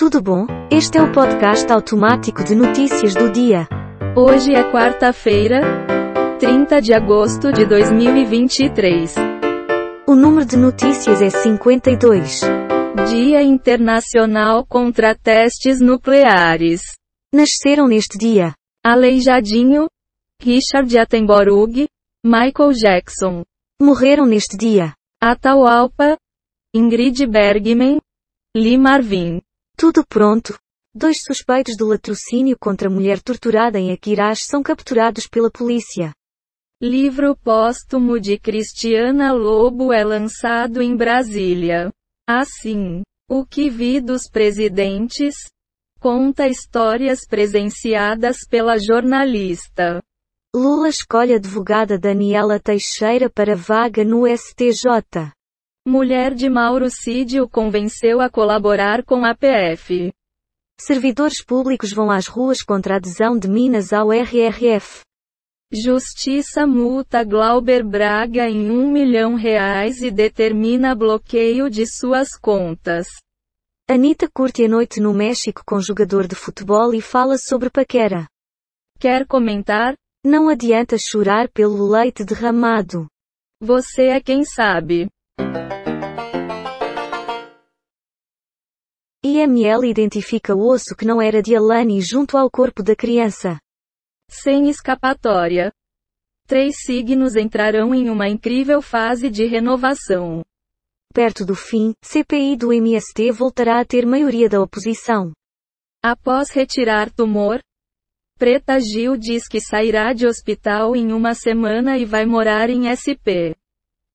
Tudo bom? Este é o podcast automático de notícias do dia. Hoje é quarta-feira, 30 de agosto de 2023. O número de notícias é 52. Dia Internacional contra Testes Nucleares. Nasceram neste dia Aleijadinho, Richard Attenborough, Michael Jackson. Morreram neste dia Atahualpa, Ingrid Bergman, Lee Marvin. Tudo pronto. Dois suspeitos de latrocínio contra mulher torturada em Aquirás são capturados pela polícia. Livro póstumo de Cristiana Lobo é lançado em Brasília. Assim, o que vi dos presidentes? Conta histórias presenciadas pela jornalista. Lula escolhe a advogada Daniela Teixeira para vaga no STJ. Mulher de Mauro Cid o convenceu a colaborar com a PF. Servidores públicos vão às ruas contra a adesão de Minas ao RRF. Justiça multa Glauber Braga em um milhão reais e determina bloqueio de suas contas. Anitta curte a noite no México com jogador de futebol e fala sobre paquera. Quer comentar? Não adianta chorar pelo leite derramado. Você é quem sabe. IML identifica osso que não era de Alane junto ao corpo da criança. Sem escapatória. Três signos entrarão em uma incrível fase de renovação. Perto do fim, CPI do MST voltará a ter maioria da oposição. Após retirar tumor, Preta Gil diz que sairá de hospital em uma semana e vai morar em SP.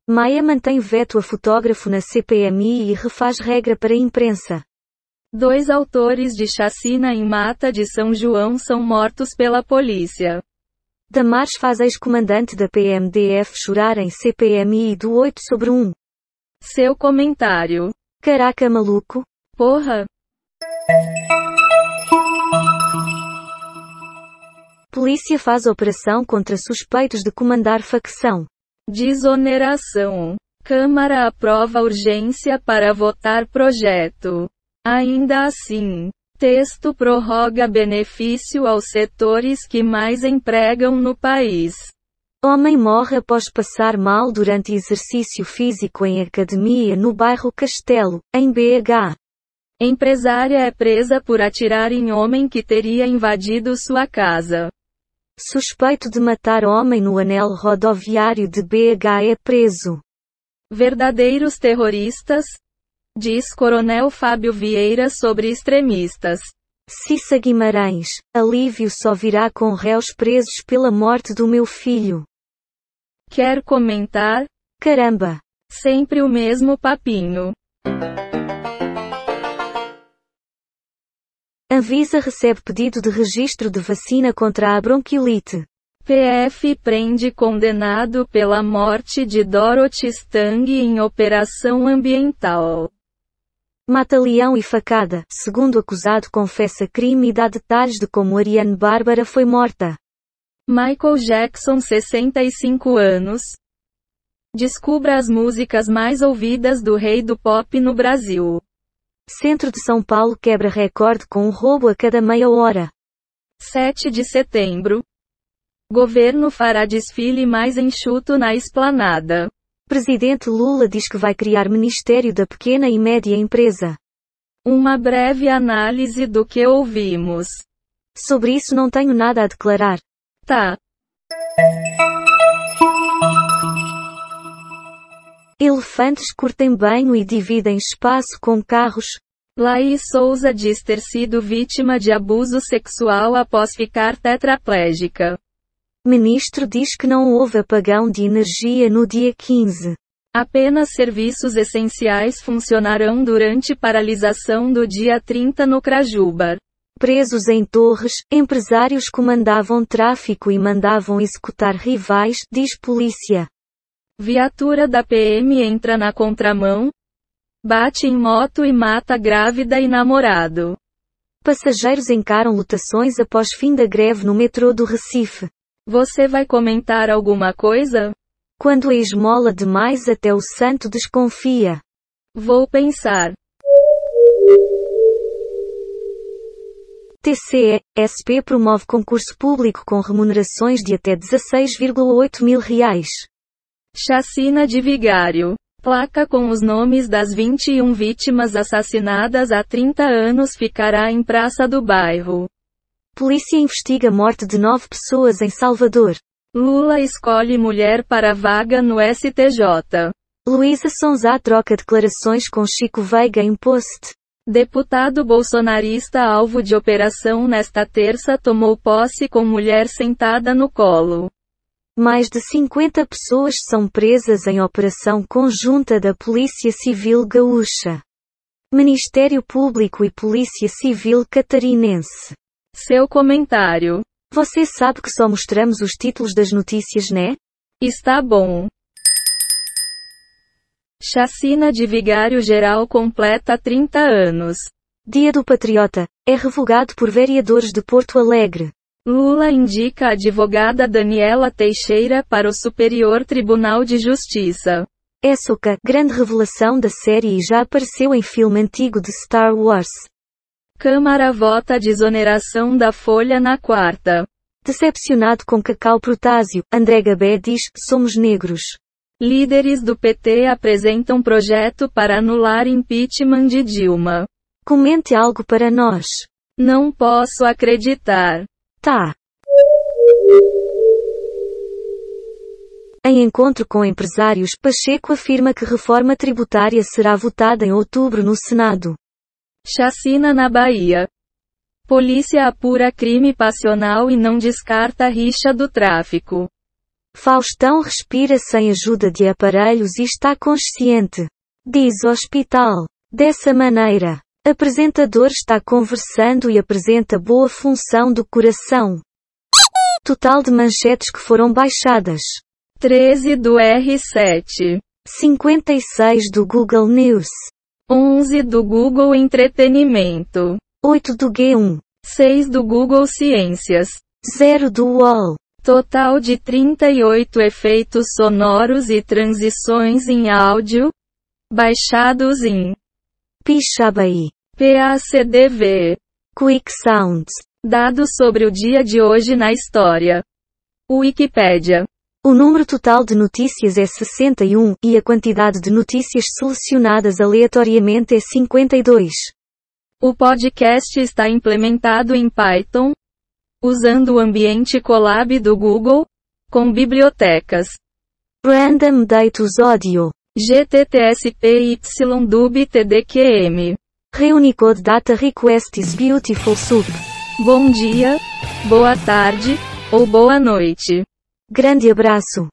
Maia mantém veto a fotógrafo na CPMI e refaz regra para a imprensa. Dois autores de chacina em Mata de São João são mortos pela polícia. Damares faz ex-comandante da PMDF chorar em CPMI do 8 sobre 1. Seu comentário. Caraca maluco. Porra. Polícia faz operação contra suspeitos de comandar facção. Desoneração. Câmara aprova urgência para votar projeto. Ainda assim, texto prorroga benefício aos setores que mais empregam no país. Homem morre após passar mal durante exercício físico em academia no bairro Castelo, em BH. Empresária é presa por atirar em homem que teria invadido sua casa. Suspeito de matar homem no anel rodoviário de BH é preso. Verdadeiros terroristas? Diz Coronel Fábio Vieira sobre extremistas. Cissa Guimarães, alívio só virá com réus presos pela morte do meu filho. Quer comentar? Caramba! Sempre o mesmo papinho. Anvisa recebe pedido de registro de vacina contra a bronquiolite. PF prende condenado pela morte de Dorothy Stang em operação ambiental. Mata-leão e facada. Segundo acusado confessa crime e dá detalhes de como Ariane Bárbara foi morta. Michael Jackson 65 anos. Descubra as músicas mais ouvidas do rei do pop no Brasil. Centro de São Paulo quebra recorde com um roubo a cada meia hora. 7 de setembro. Governo fará desfile mais enxuto na esplanada. Presidente Lula diz que vai criar Ministério da Pequena e Média Empresa. Uma breve análise do que ouvimos. Sobre isso não tenho nada a declarar. Tá. Elefantes curtem banho e dividem espaço com carros. Laís Souza diz ter sido vítima de abuso sexual após ficar tetraplégica. Ministro diz que não houve apagão de energia no dia 15. Apenas serviços essenciais funcionarão durante paralisação do dia 30 no Crajubar. Presos em Torres, empresários comandavam tráfico e mandavam executar rivais, diz polícia. Viatura da PM entra na contramão, bate em moto e mata grávida e namorado. Passageiros encaram lotações após fim da greve no metrô do Recife. Você vai comentar alguma coisa? Quando esmola demais até o santo desconfia. Vou pensar. TCE, SP promove concurso público com remunerações de até 16,8 mil reais. Chacina de Vigário. Placa com os nomes das 21 vítimas assassinadas há 30 anos ficará em praça do bairro. Polícia investiga morte de nove pessoas em Salvador. Lula escolhe mulher para vaga no STJ. Luísa Sonza troca declarações com Chico Veiga em post. Deputado bolsonarista alvo de operação nesta terça tomou posse com mulher sentada no colo. Mais de 50 pessoas são presas em operação conjunta da Polícia Civil Gaúcha. Ministério Público e Polícia Civil Catarinense. Seu comentário. Você sabe que só mostramos os títulos das notícias, né? Está bom. Chacina de Vigário Geral completa 30 anos. Dia do Patriota. É revogado por vereadores de Porto Alegre. Lula indica a advogada Daniela Teixeira para o Superior Tribunal de Justiça. Essoca, grande revelação da série e já apareceu em filme antigo de Star Wars. Câmara vota desoneração da folha na quarta. Decepcionado com Cacau Protásio, André Gabé diz: somos negros. Líderes do PT apresentam projeto para anular impeachment de Dilma. Comente algo para nós. Não posso acreditar. Tá. Em encontro com empresários, Pacheco afirma que reforma tributária será votada em outubro no Senado. Chacina na Bahia. Polícia apura crime passional e não descarta rixa do tráfico. Faustão respira sem ajuda de aparelhos e está consciente. Diz hospital. Dessa maneira, Apresentador está conversando e apresenta boa função do coração. Total de manchetes que foram baixadas. 13 do R7. 56 do Google News. 11 do Google Entretenimento. 8 do G1. 6 do Google Ciências. 0 do UOL. Total de 38 efeitos sonoros e transições em áudio. Baixados em Pixabay. PACDV. Quick Sounds. Dados sobre o dia de hoje na história. Wikipédia. O número total de notícias é 61, e a quantidade de notícias selecionadas aleatoriamente é 52. O podcast está implementado em Python, usando o ambiente Colab do Google, com bibliotecas. Random Datus Audio. GTTSPYDUB TDQM. Reunicode Data Request is Beautiful Soup. Bom dia, boa tarde, ou boa noite. Grande abraço.